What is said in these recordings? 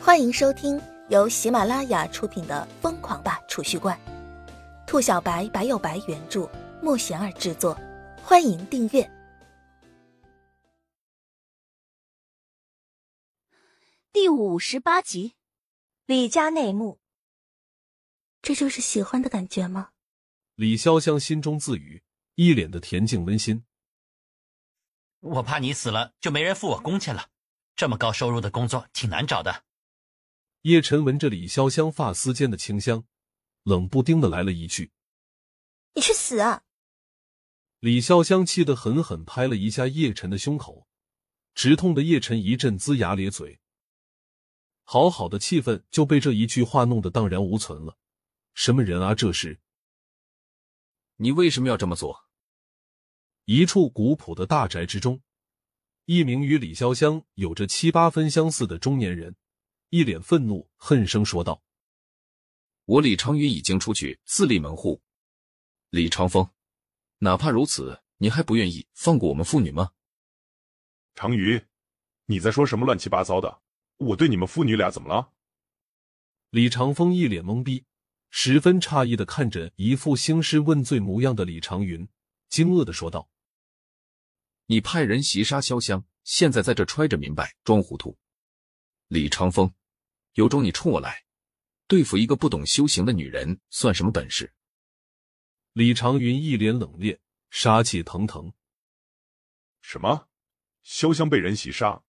欢迎收听由喜马拉雅出品的《疯狂吧储蓄罐》，兔小白白有白原著，莫贤儿制作。欢迎订阅第五十八集，李家内幕。这就是喜欢的感觉吗？李潇湘心中自语，一脸的恬静温馨。我怕你死了就没人付我工钱了，这么高收入的工作挺难找的。叶晨闻着李潇湘发丝间的清香，冷不丁的来了一句：“你去死啊！”李潇湘气得狠狠拍了一下叶晨的胸口，直痛的叶晨一阵龇牙咧嘴。好好的气氛就被这一句话弄得荡然无存了。什么人啊，这是？你为什么要这么做？一处古朴的大宅之中，一名与李潇湘有着七八分相似的中年人。一脸愤怒，恨声说道：“我李长云已经出去自立门户，李长风，哪怕如此，你还不愿意放过我们父女吗？”长云，你在说什么乱七八糟的？我对你们父女俩怎么了？李长风一脸懵逼，十分诧异的看着一副兴师问罪模样的李长云，惊愕的说道：“你派人袭杀潇湘，现在在这揣着明白装糊涂，李长风。”有种你冲我来，对付一个不懂修行的女人算什么本事？李长云一脸冷冽，杀气腾腾。什么？潇湘被人袭杀，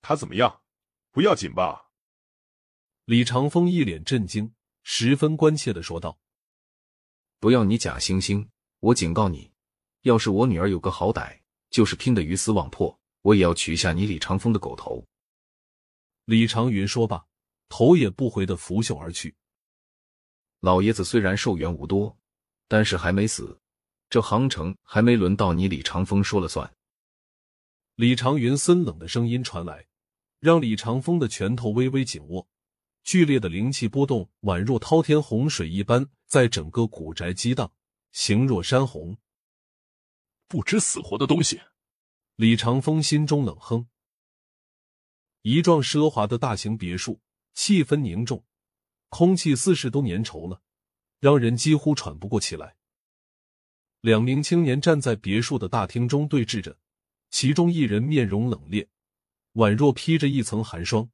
他怎么样？不要紧吧？李长风一脸震惊，十分关切的说道：“不要你假惺惺！我警告你，要是我女儿有个好歹，就是拼得鱼死网破，我也要取下你李长风的狗头。”李长云说罢。头也不回的拂袖而去。老爷子虽然寿元无多，但是还没死，这杭城还没轮到你李长风说了算。李长云森冷的声音传来，让李长风的拳头微微紧握，剧烈的灵气波动宛若滔天洪水一般，在整个古宅激荡，形若山洪。不知死活的东西！李长风心中冷哼。一幢奢华的大型别墅。气氛凝重，空气似是都粘稠了，让人几乎喘不过气来。两名青年站在别墅的大厅中对峙着，其中一人面容冷冽，宛若披着一层寒霜，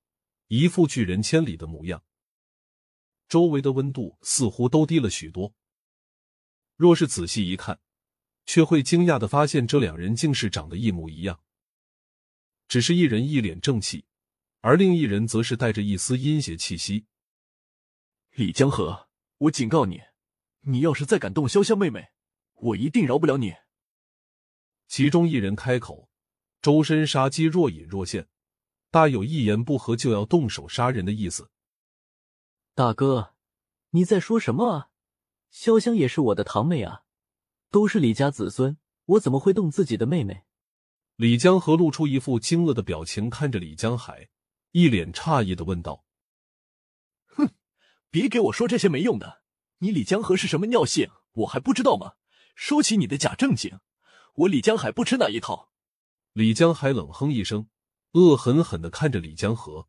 一副拒人千里的模样。周围的温度似乎都低了许多。若是仔细一看，却会惊讶的发现这两人竟是长得一模一样，只是一人一脸正气。而另一人则是带着一丝阴邪气息。李江河，我警告你，你要是再敢动潇湘妹妹，我一定饶不了你。其中一人开口，周身杀机若隐若现，大有一言不合就要动手杀人的意思。大哥，你在说什么啊？潇湘也是我的堂妹啊，都是李家子孙，我怎么会动自己的妹妹？李江河露出一副惊愕的表情，看着李江海。一脸诧异的问道：“哼，别给我说这些没用的！你李江河是什么尿性，我还不知道吗？收起你的假正经！我李江海不吃那一套。”李江海冷哼一声，恶狠狠的看着李江河：“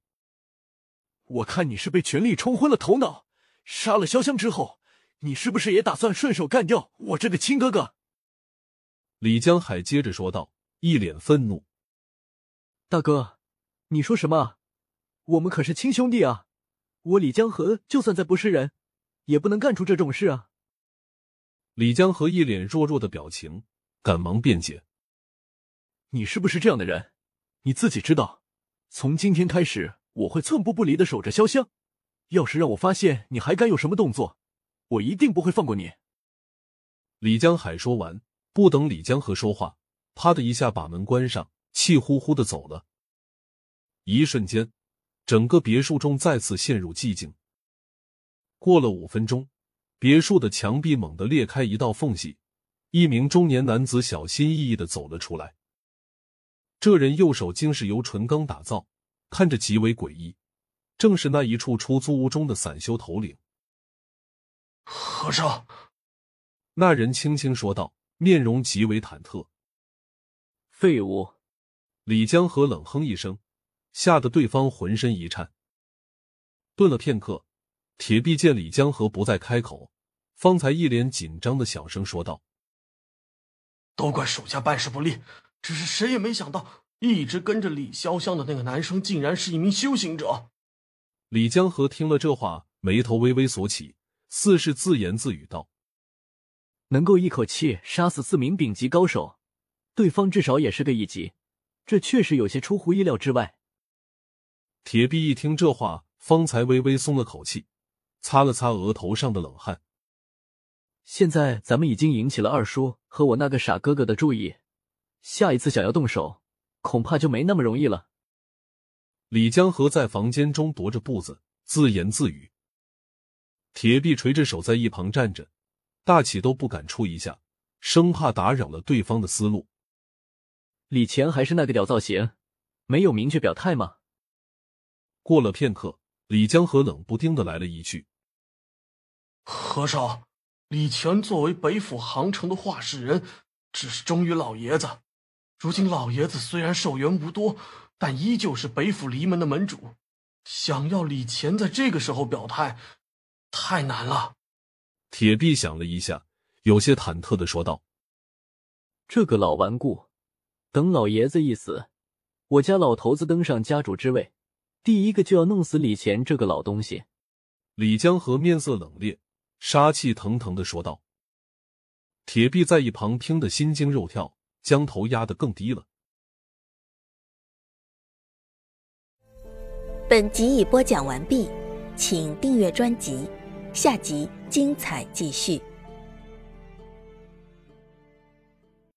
我看你是被权力冲昏了头脑，杀了潇湘之后，你是不是也打算顺手干掉我这个亲哥哥？”李江海接着说道，一脸愤怒：“大哥，你说什么？”我们可是亲兄弟啊！我李江河就算再不是人，也不能干出这种事啊！李江河一脸弱弱的表情，赶忙辩解：“你是不是这样的人？你自己知道。从今天开始，我会寸步不离的守着潇湘。要是让我发现你还敢有什么动作，我一定不会放过你。”李江海说完，不等李江河说话，啪的一下把门关上，气呼呼的走了。一瞬间。整个别墅中再次陷入寂静。过了五分钟，别墅的墙壁猛地裂开一道缝隙，一名中年男子小心翼翼的走了出来。这人右手竟是由纯钢打造，看着极为诡异，正是那一处出租屋中的散修头领。和尚，那人轻轻说道，面容极为忐忑。废物！李江河冷哼一声。吓得对方浑身一颤。顿了片刻，铁臂见李江河不再开口，方才一脸紧张的小声说道：“都怪属下办事不力，只是谁也没想到，一直跟着李潇湘的那个男生竟然是一名修行者。”李江河听了这话，眉头微微锁起，似是自言自语道：“能够一口气杀死四名丙级高手，对方至少也是个一级，这确实有些出乎意料之外。”铁臂一听这话。方才微微松了口气，擦了擦额头上的冷汗。现在咱们已经引起了二叔和我那个傻哥哥的注意，下一次想要动手，恐怕就没那么容易了。李江河在房间中踱着步子，自言自语。铁臂垂着手在一旁站着，大气都不敢出一下，生怕打扰了对方的思路。李乾还是那个屌造型，没有明确表态吗？过了片刻。李江河冷不丁的来了一句：“和尚，李全作为北府杭城的话事人，只是忠于老爷子。如今老爷子虽然寿元无多，但依旧是北府离门的门主。想要李乾在这个时候表态，太难了。”铁臂想了一下，有些忐忑的说道：“这个老顽固，等老爷子一死，我家老头子登上家主之位。”第一个就要弄死李乾这个老东西。李江河面色冷冽，杀气腾腾的说道。铁臂在一旁听得心惊肉跳，将头压得更低了。本集已播讲完毕，请订阅专辑，下集精彩继续。